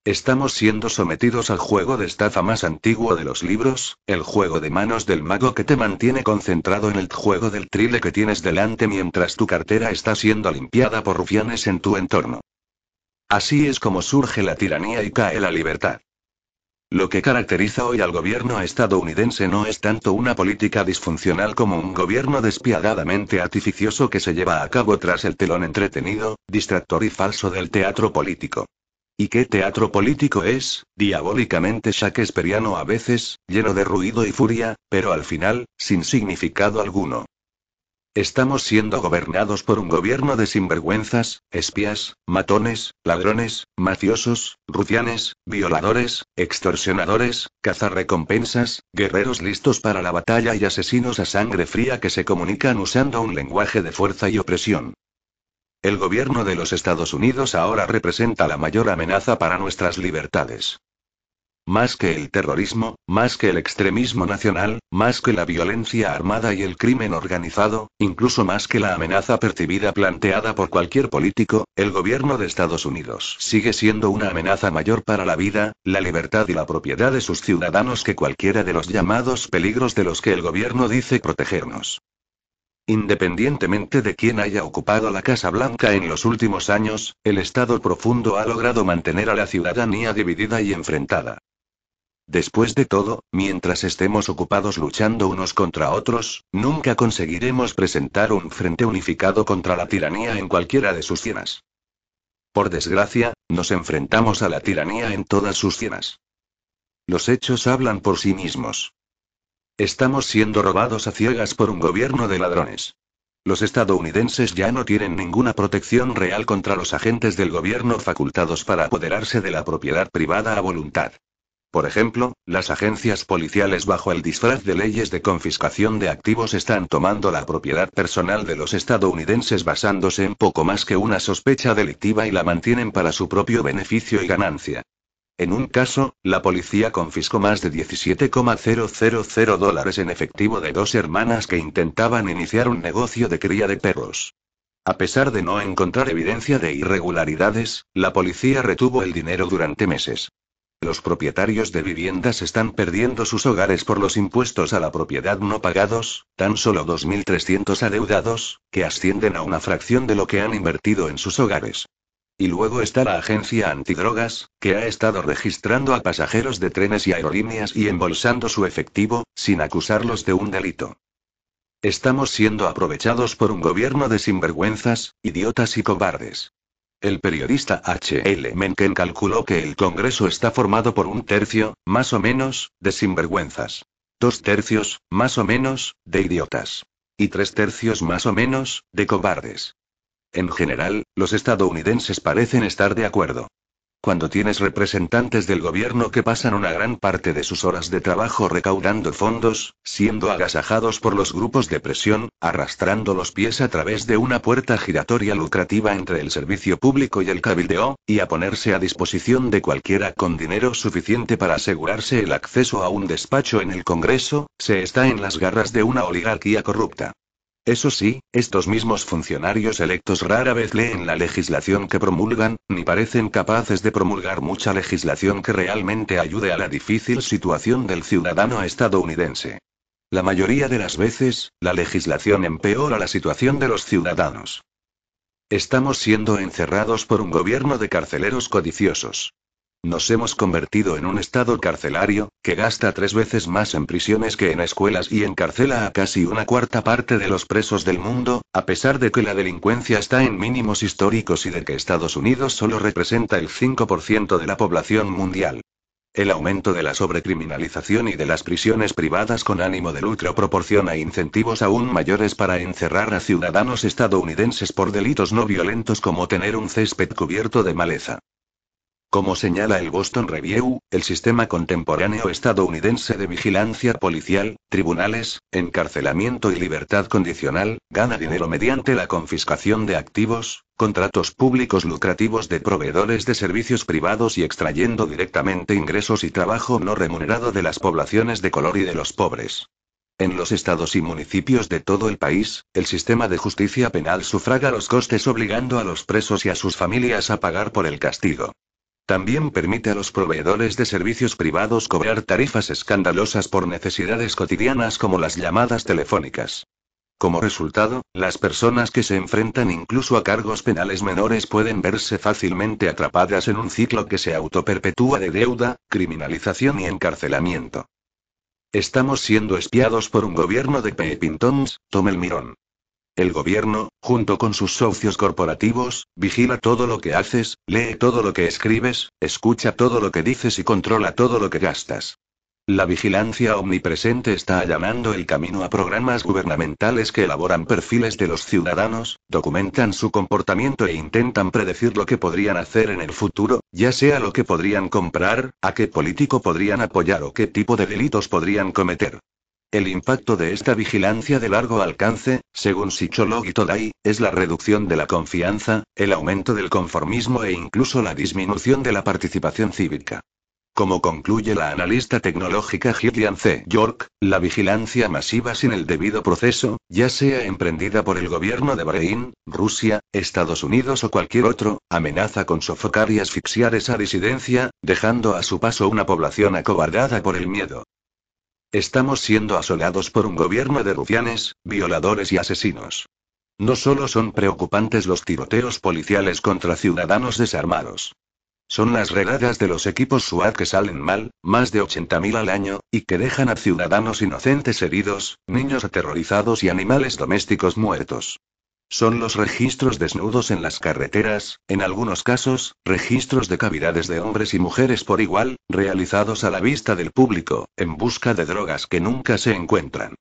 [SPEAKER 1] Estamos siendo sometidos al juego de estafa más antiguo de los libros, el juego de manos del mago que te mantiene concentrado en el juego del trile que tienes delante mientras tu cartera está siendo limpiada por rufianes en tu entorno. Así es como surge la tiranía y cae la libertad. Lo que caracteriza hoy al gobierno estadounidense no es tanto una política disfuncional como un gobierno despiadadamente artificioso que se lleva a cabo tras el telón entretenido, distractor y falso del teatro político. ¿Y qué teatro político es? Diabólicamente shakespeariano a veces, lleno de ruido y furia, pero al final, sin significado alguno. Estamos siendo gobernados por un gobierno de sinvergüenzas, espías, matones, ladrones, mafiosos, rufianes, violadores, extorsionadores, cazarrecompensas, guerreros listos para la batalla y asesinos a sangre fría que se comunican usando un lenguaje de fuerza y opresión. El gobierno de los Estados Unidos ahora representa la mayor amenaza para nuestras libertades. Más que el terrorismo, más que el extremismo nacional, más que la violencia armada y el crimen organizado, incluso más que la amenaza percibida planteada por cualquier político, el gobierno de Estados Unidos sigue siendo una amenaza mayor para la vida, la libertad y la propiedad de sus ciudadanos que cualquiera de los llamados peligros de los que el gobierno dice protegernos. Independientemente de quién haya ocupado la Casa Blanca en los últimos años, el Estado profundo ha logrado mantener a la ciudadanía dividida y enfrentada. Después de todo, mientras estemos ocupados luchando unos contra otros, nunca conseguiremos presentar un frente unificado contra la tiranía en cualquiera de sus cienas. Por desgracia, nos enfrentamos a la tiranía en todas sus cienas. Los hechos hablan por sí mismos. Estamos siendo robados a ciegas por un gobierno de ladrones. Los estadounidenses ya no tienen ninguna protección real contra los agentes del gobierno facultados para apoderarse de la propiedad privada a voluntad. Por ejemplo, las agencias policiales bajo el disfraz de leyes de confiscación de activos están tomando la propiedad personal de los estadounidenses basándose en poco más que una sospecha delictiva y la mantienen para su propio beneficio y ganancia. En un caso, la policía confiscó más de 17,000 dólares en efectivo de dos hermanas que intentaban iniciar un negocio de cría de perros. A pesar de no encontrar evidencia de irregularidades, la policía retuvo el dinero durante meses. Los propietarios de viviendas están perdiendo sus hogares por los impuestos a la propiedad no pagados, tan solo 2.300 adeudados, que ascienden a una fracción de lo que han invertido en sus hogares. Y luego está la agencia antidrogas, que ha estado registrando a pasajeros de trenes y aerolíneas y embolsando su efectivo, sin acusarlos de un delito. Estamos siendo aprovechados por un gobierno de sinvergüenzas, idiotas y cobardes. El periodista H. L. Mencken calculó que el Congreso está formado por un tercio, más o menos, de sinvergüenzas. Dos tercios, más o menos, de idiotas. Y tres tercios más o menos, de cobardes. En general, los estadounidenses parecen estar de acuerdo. Cuando tienes representantes del gobierno que pasan una gran parte de sus horas de trabajo recaudando fondos, siendo agasajados por los grupos de presión, arrastrando los pies a través de una puerta giratoria lucrativa entre el servicio público y el cabildeo, y a ponerse a disposición de cualquiera con dinero suficiente para asegurarse el acceso a un despacho en el Congreso, se está en las garras de una oligarquía corrupta. Eso sí, estos mismos funcionarios electos rara vez leen la legislación que promulgan, ni parecen capaces de promulgar mucha legislación que realmente ayude a la difícil situación del ciudadano estadounidense. La mayoría de las veces, la legislación empeora la situación de los ciudadanos. Estamos siendo encerrados por un gobierno de carceleros codiciosos. Nos hemos convertido en un estado carcelario, que gasta tres veces más en prisiones que en escuelas y encarcela a casi una cuarta parte de los presos del mundo, a pesar de que la delincuencia está en mínimos históricos y de que Estados Unidos solo representa el 5% de la población mundial. El aumento de la sobrecriminalización y de las prisiones privadas con ánimo de lucro proporciona incentivos aún mayores para encerrar a ciudadanos estadounidenses por delitos no violentos como tener un césped cubierto de maleza. Como señala el Boston Review, el sistema contemporáneo estadounidense de vigilancia policial, tribunales, encarcelamiento y libertad condicional, gana dinero mediante la confiscación de activos, contratos públicos lucrativos de proveedores de servicios privados y extrayendo directamente ingresos y trabajo no remunerado de las poblaciones de color y de los pobres. En los estados y municipios de todo el país, el sistema de justicia penal sufraga los costes obligando a los presos y a sus familias a pagar por el castigo. También permite a los proveedores de servicios privados cobrar tarifas escandalosas por necesidades cotidianas como las llamadas telefónicas. Como resultado, las personas que se enfrentan incluso a cargos penales menores pueden verse fácilmente atrapadas en un ciclo que se autoperpetúa de deuda, criminalización y encarcelamiento. Estamos siendo espiados por un gobierno de Pepintons, tome el mirón. El gobierno, junto con sus socios corporativos, vigila todo lo que haces, lee todo lo que escribes, escucha todo lo que dices y controla todo lo que gastas. La vigilancia omnipresente está allanando el camino a programas gubernamentales que elaboran perfiles de los ciudadanos, documentan su comportamiento e intentan predecir lo que podrían hacer en el futuro, ya sea lo que podrían comprar, a qué político podrían apoyar o qué tipo de delitos podrían cometer. El impacto de esta vigilancia de largo alcance, según Sicholog y Today, es la reducción de la confianza, el aumento del conformismo e incluso la disminución de la participación cívica. Como concluye la analista tecnológica Gillian C. York, la vigilancia masiva sin el debido proceso, ya sea emprendida por el gobierno de Bahrein, Rusia, Estados Unidos o cualquier otro, amenaza con sofocar y asfixiar esa disidencia, dejando a su paso una población acobardada por el miedo. Estamos siendo asolados por un gobierno de rufianes, violadores y asesinos. No solo son preocupantes los tiroteos policiales contra ciudadanos desarmados. Son las redadas de los equipos SWAT que salen mal, más de 80.000 al año, y que dejan a ciudadanos inocentes heridos, niños aterrorizados y animales domésticos muertos. Son los registros desnudos en las carreteras, en algunos casos, registros de cavidades de hombres y mujeres por igual, realizados a la vista del público, en busca de drogas que nunca se encuentran.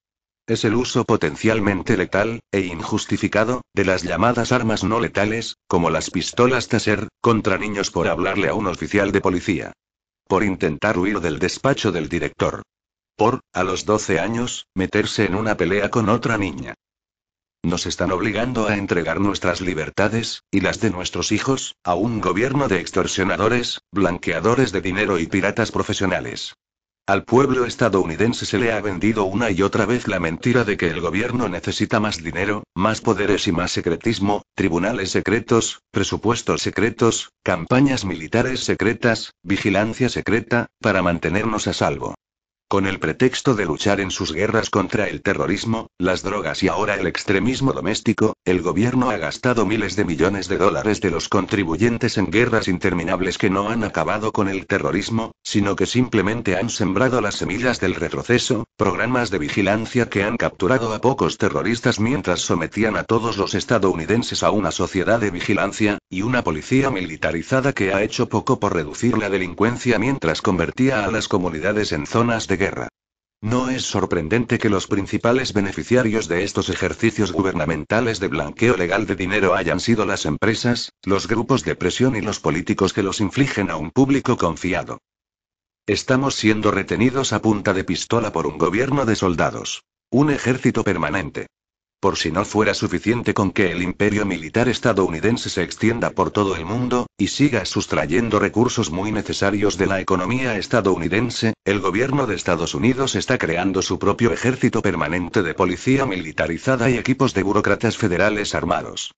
[SPEAKER 1] Es el uso potencialmente letal, e injustificado, de las llamadas armas no letales, como las pistolas Taser, contra niños por hablarle a un oficial de policía. Por intentar huir del despacho del director. Por, a los 12 años, meterse en una pelea con otra niña. Nos están obligando a entregar nuestras libertades, y las de nuestros hijos, a un gobierno de extorsionadores, blanqueadores de dinero y piratas profesionales. Al pueblo estadounidense se le ha vendido una y otra vez la mentira de que el gobierno necesita más dinero, más poderes y más secretismo, tribunales secretos, presupuestos secretos, campañas militares secretas, vigilancia secreta, para mantenernos a salvo. Con el pretexto de luchar en sus guerras contra el terrorismo, las drogas y ahora el extremismo doméstico, el gobierno ha gastado miles de millones de dólares de los contribuyentes en guerras interminables que no han acabado con el terrorismo, sino que simplemente han sembrado las semillas del retroceso, programas de vigilancia que han capturado a pocos terroristas mientras sometían a todos los estadounidenses a una sociedad de vigilancia, y una policía militarizada que ha hecho poco por reducir la delincuencia mientras convertía a las comunidades en zonas de No es sorprendente que los principales beneficiarios de estos ejercicios gubernamentales de blanqueo legal de dinero hayan sido las empresas, los grupos de presión y los políticos que los infligen a un público confiado. Estamos siendo retenidos a punta de pistola por un gobierno de soldados. Un ejército permanente. Por si no fuera suficiente con que el imperio militar estadounidense se extienda por todo el mundo, y siga sustrayendo recursos muy necesarios de la economía estadounidense, el gobierno de Estados Unidos está creando su propio ejército permanente de policía militarizada y equipos de burócratas federales armados.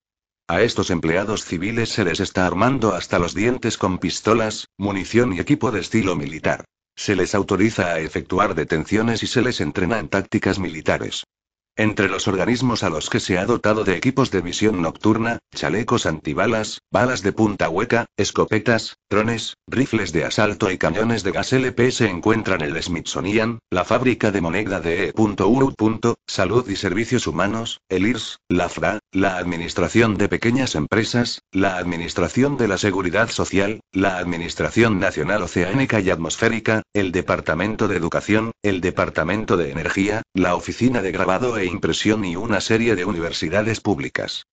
[SPEAKER 1] A estos empleados civiles se les está armando hasta los dientes con pistolas, munición y equipo de estilo militar. Se les autoriza a efectuar detenciones y se les entrena en tácticas militares. Entre los organismos a los que se ha dotado de equipos de visión nocturna, chalecos antibalas, balas de punta hueca, escopetas, drones, rifles de asalto y cañones de gas LP se encuentran el Smithsonian, la fábrica de moneda de E.U. Salud y Servicios Humanos, el IRS, la FRA, la Administración de Pequeñas Empresas, la Administración de la Seguridad Social, la Administración Nacional Oceánica y Atmosférica, el Departamento de Educación, el Departamento de Energía, la Oficina de Grabado e impresión y una serie de universidades públicas.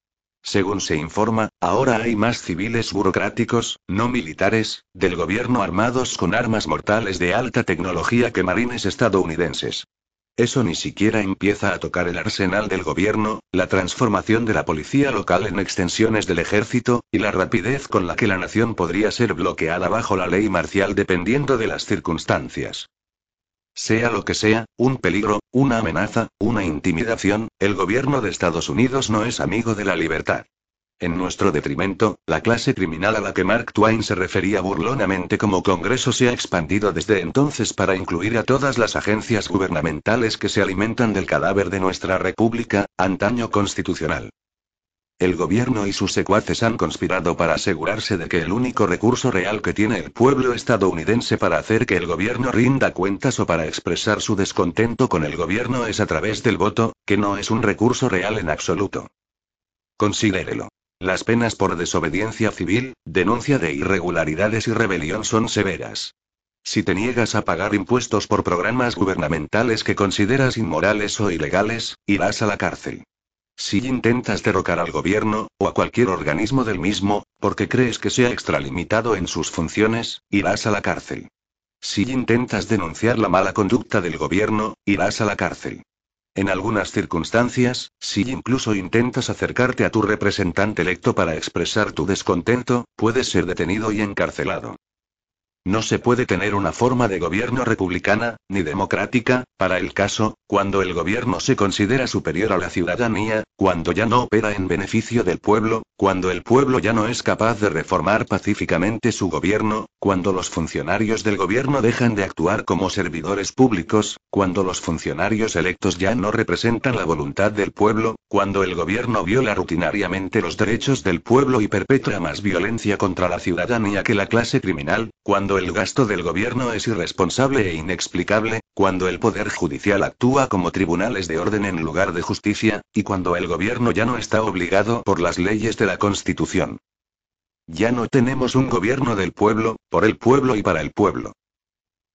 [SPEAKER 1] Según se informa, ahora hay más civiles burocráticos, no militares, del gobierno armados con armas mortales de alta tecnología que marines estadounidenses. Eso ni siquiera empieza a tocar el arsenal del gobierno, la transformación de la policía local en extensiones del ejército, y la rapidez con la que la nación podría ser bloqueada bajo la ley marcial dependiendo de las circunstancias. Sea lo que sea, un peligro, una amenaza, una intimidación, el gobierno de Estados Unidos no es amigo de la libertad. En nuestro detrimento, la clase criminal a la que Mark Twain se refería burlonamente como Congreso se ha expandido desde entonces para incluir a todas las agencias gubernamentales que se alimentan del cadáver de nuestra República, antaño constitucional. El gobierno y sus secuaces han conspirado para asegurarse de que el único recurso real que tiene el pueblo estadounidense para hacer que el gobierno rinda cuentas o para expresar su descontento con el gobierno es a través del voto, que no es un recurso real en absoluto. Considérelo. Las penas por desobediencia civil, denuncia de irregularidades y rebelión son severas. Si te niegas a pagar impuestos por programas gubernamentales que consideras inmorales o ilegales, irás a la cárcel. Si intentas derrocar al gobierno, o a cualquier organismo del mismo, porque crees que se ha extralimitado en sus funciones, irás a la cárcel. Si intentas denunciar la mala conducta del gobierno, irás a la cárcel. En algunas circunstancias, si incluso intentas acercarte a tu representante electo para expresar tu descontento, puedes ser detenido y encarcelado. No se puede tener una forma de gobierno republicana, ni democrática, para el caso, cuando el gobierno se considera superior a la ciudadanía, cuando ya no opera en beneficio del pueblo, cuando el pueblo ya no es capaz de reformar pacíficamente su gobierno, cuando los funcionarios del gobierno dejan de actuar como servidores públicos, cuando los funcionarios electos ya no representan la voluntad del pueblo, cuando el gobierno viola rutinariamente los derechos del pueblo y perpetra más violencia contra la ciudadanía que la clase criminal, cuando el gasto del gobierno es irresponsable e inexplicable, cuando el Poder Judicial actúa como tribunales de orden en lugar de justicia, y cuando el gobierno ya no está obligado por las leyes de la Constitución. Ya no tenemos un gobierno del pueblo, por el pueblo y para el pueblo.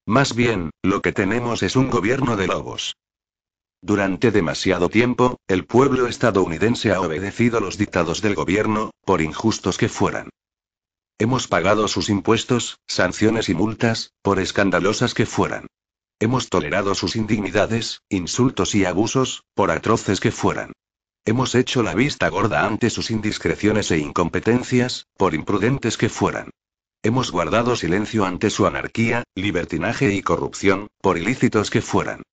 [SPEAKER 1] Más bien, lo que tenemos es un gobierno de lobos. Durante demasiado tiempo, el pueblo estadounidense ha obedecido los dictados del gobierno, por injustos que fueran. Hemos pagado sus impuestos, sanciones y multas, por escandalosas que fueran. Hemos tolerado sus indignidades, insultos y abusos, por atroces que fueran. Hemos hecho la vista gorda ante sus indiscreciones e incompetencias, por imprudentes que fueran. Hemos guardado silencio ante su anarquía, libertinaje y corrupción, por ilícitos que fueran.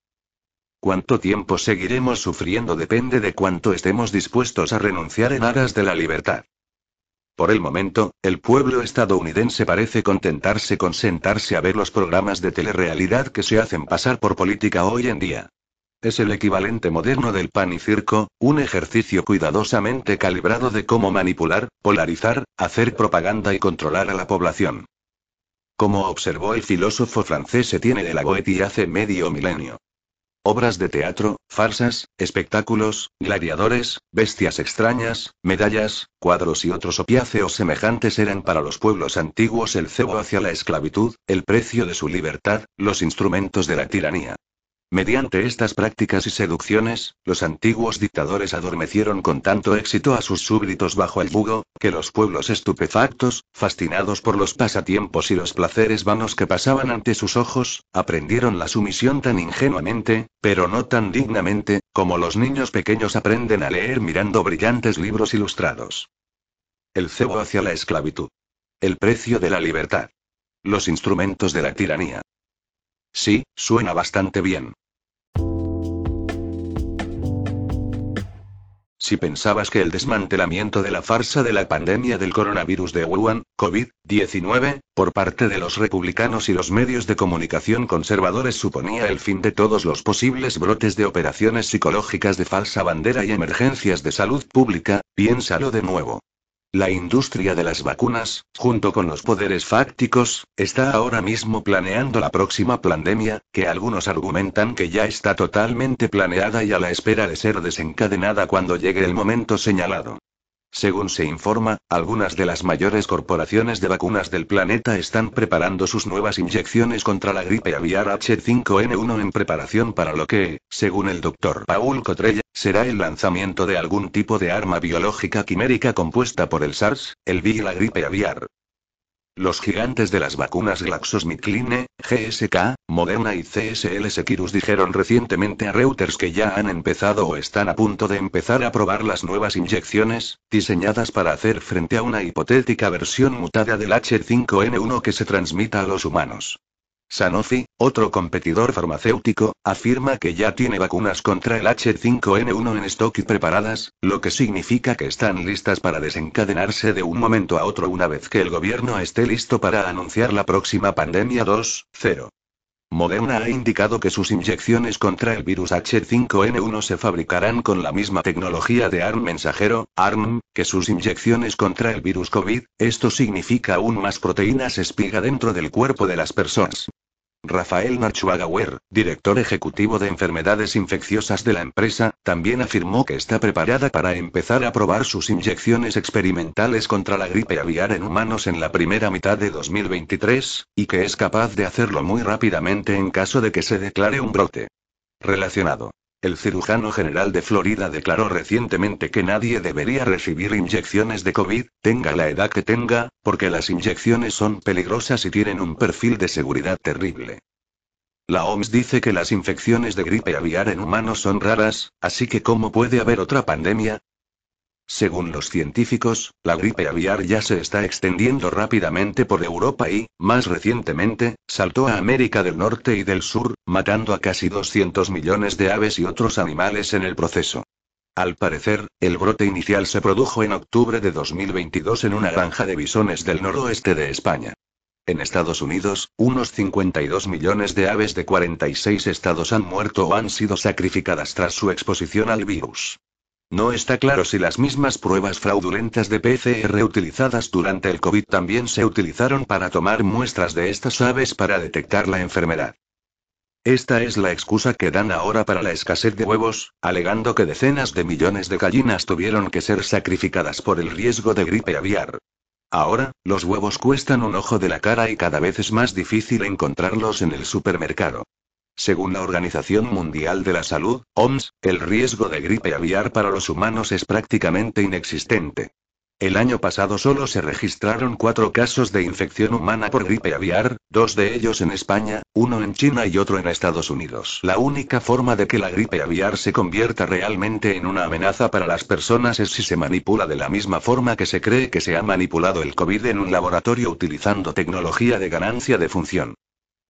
[SPEAKER 1] Cuánto tiempo seguiremos sufriendo depende de cuánto estemos dispuestos a renunciar en aras de la libertad. Por el momento, el pueblo estadounidense parece contentarse con sentarse a ver los programas de telerrealidad que se hacen pasar por política hoy en día. Es el equivalente moderno del pan y circo, un ejercicio cuidadosamente calibrado de cómo manipular, polarizar, hacer propaganda y controlar a la población. Como observó el filósofo francés Etienne de la Goetie hace medio milenio. Obras de teatro, farsas, espectáculos, gladiadores, bestias extrañas, medallas, cuadros y otros opiáceos semejantes eran para los pueblos antiguos el cebo hacia la esclavitud, el precio de su libertad, los instrumentos de la tiranía. Mediante estas prácticas y seducciones, los antiguos dictadores adormecieron con tanto éxito a sus súbditos bajo el yugo, que los pueblos estupefactos, fascinados por los pasatiempos y los placeres vanos que pasaban ante sus ojos, aprendieron la sumisión tan ingenuamente, pero no tan dignamente, como los niños pequeños aprenden a leer mirando brillantes libros ilustrados. El cebo hacia la esclavitud. El precio de la libertad. Los instrumentos de la tiranía. Sí, suena bastante bien. Si pensabas que el desmantelamiento de la farsa de la pandemia del coronavirus de Wuhan, COVID-19, por parte de los republicanos y los medios de comunicación conservadores suponía el fin de todos los posibles brotes de operaciones psicológicas de falsa bandera y emergencias de salud pública, piénsalo de nuevo. La industria de las vacunas, junto con los poderes fácticos, está ahora mismo planeando la próxima pandemia, que algunos argumentan que ya está totalmente planeada y a la espera de ser desencadenada cuando llegue el momento señalado. Según se informa, algunas de las mayores corporaciones de vacunas del planeta están preparando sus nuevas inyecciones contra la gripe aviar H5N1 en preparación para lo que, según el doctor Paul Cotrella, será el lanzamiento de algún tipo de arma biológica quimérica compuesta por el SARS, el VI y la gripe aviar. Los gigantes de las vacunas GlaxoSmithKline, GSK, Moderna y CSL Seqirus dijeron recientemente a Reuters que ya han empezado o están a punto de empezar a probar las nuevas inyecciones, diseñadas para hacer frente a una hipotética versión mutada del H5N1 que se transmita a los humanos. Sanofi, otro competidor farmacéutico, afirma que ya tiene vacunas contra el H5N1 en stock y preparadas, lo que significa que están listas para desencadenarse de un momento a otro una vez que el gobierno esté listo para anunciar la próxima pandemia 2.0. Moderna ha indicado que sus inyecciones contra el virus H5N1 se fabricarán con la misma tecnología de ARN mensajero, ARN, que sus inyecciones contra el virus COVID, esto significa aún más proteínas espiga dentro del cuerpo de las personas. Rafael Nachwagauer, director ejecutivo de enfermedades infecciosas de la empresa, también afirmó que está preparada para empezar a probar sus inyecciones experimentales contra la gripe aviar en humanos en la primera mitad de 2023, y que es capaz de hacerlo muy rápidamente en caso de que se declare un brote relacionado. El cirujano general de Florida declaró recientemente que nadie debería recibir inyecciones de COVID, tenga la edad que tenga, porque las inyecciones son peligrosas y tienen un perfil de seguridad terrible. La OMS dice que las infecciones de gripe aviar en humanos son raras, así que ¿cómo puede haber otra pandemia? Según los científicos, la gripe aviar ya se está extendiendo rápidamente por Europa y, más recientemente, saltó a América del Norte y del Sur, matando a casi 200 millones de aves y otros animales en el proceso. Al parecer, el brote inicial se produjo en octubre de 2022 en una granja de bisones del noroeste de España. En Estados Unidos, unos 52 millones de aves de 46 estados han muerto o han sido sacrificadas tras su exposición al virus. No está claro si las mismas pruebas fraudulentas de PCR utilizadas durante el COVID también se utilizaron para tomar muestras de estas aves para detectar la enfermedad. Esta es la excusa que dan ahora para la escasez de huevos, alegando que decenas de millones de gallinas tuvieron que ser sacrificadas por el riesgo de gripe aviar. Ahora, los huevos cuestan un ojo de la cara y cada vez es más difícil encontrarlos en el supermercado. Según la Organización Mundial de la Salud, OMS, el riesgo de gripe aviar para los humanos es prácticamente inexistente. El año pasado solo se registraron cuatro casos de infección humana por gripe aviar, dos de ellos en España, uno en China y otro en Estados Unidos. La única forma de que la gripe aviar se convierta realmente en una amenaza para las personas es si se manipula de la misma forma que se cree que se ha manipulado el COVID en un laboratorio utilizando tecnología de ganancia de función.